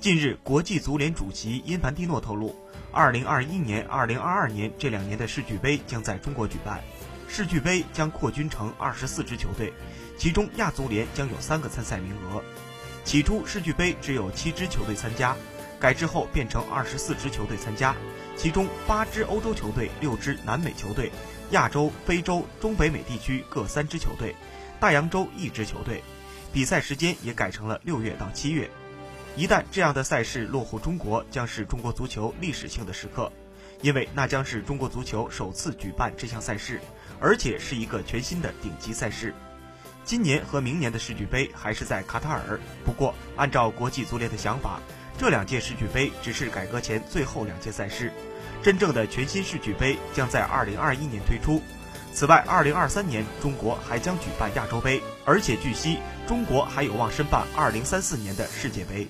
近日，国际足联主席因凡蒂诺透露，2021年、2022年这两年的世俱杯将在中国举办。世俱杯将扩军成24支球队，其中亚足联将有三个参赛名额。起初，世俱杯只有七支球队参加，改制后变成24支球队参加，其中八支欧洲球队、六支南美球队，亚洲、非洲、中北美地区各三支球队，大洋洲一支球队。比赛时间也改成了六月到七月。一旦这样的赛事落户中国，将是中国足球历史性的时刻，因为那将是中国足球首次举办这项赛事，而且是一个全新的顶级赛事。今年和明年的世俱杯还是在卡塔尔，不过按照国际足联的想法，这两届世俱杯只是改革前最后两届赛事，真正的全新世俱杯将在二零二一年推出。此外，二零二三年中国还将举办亚洲杯，而且据悉中国还有望申办二零三四年的世界杯。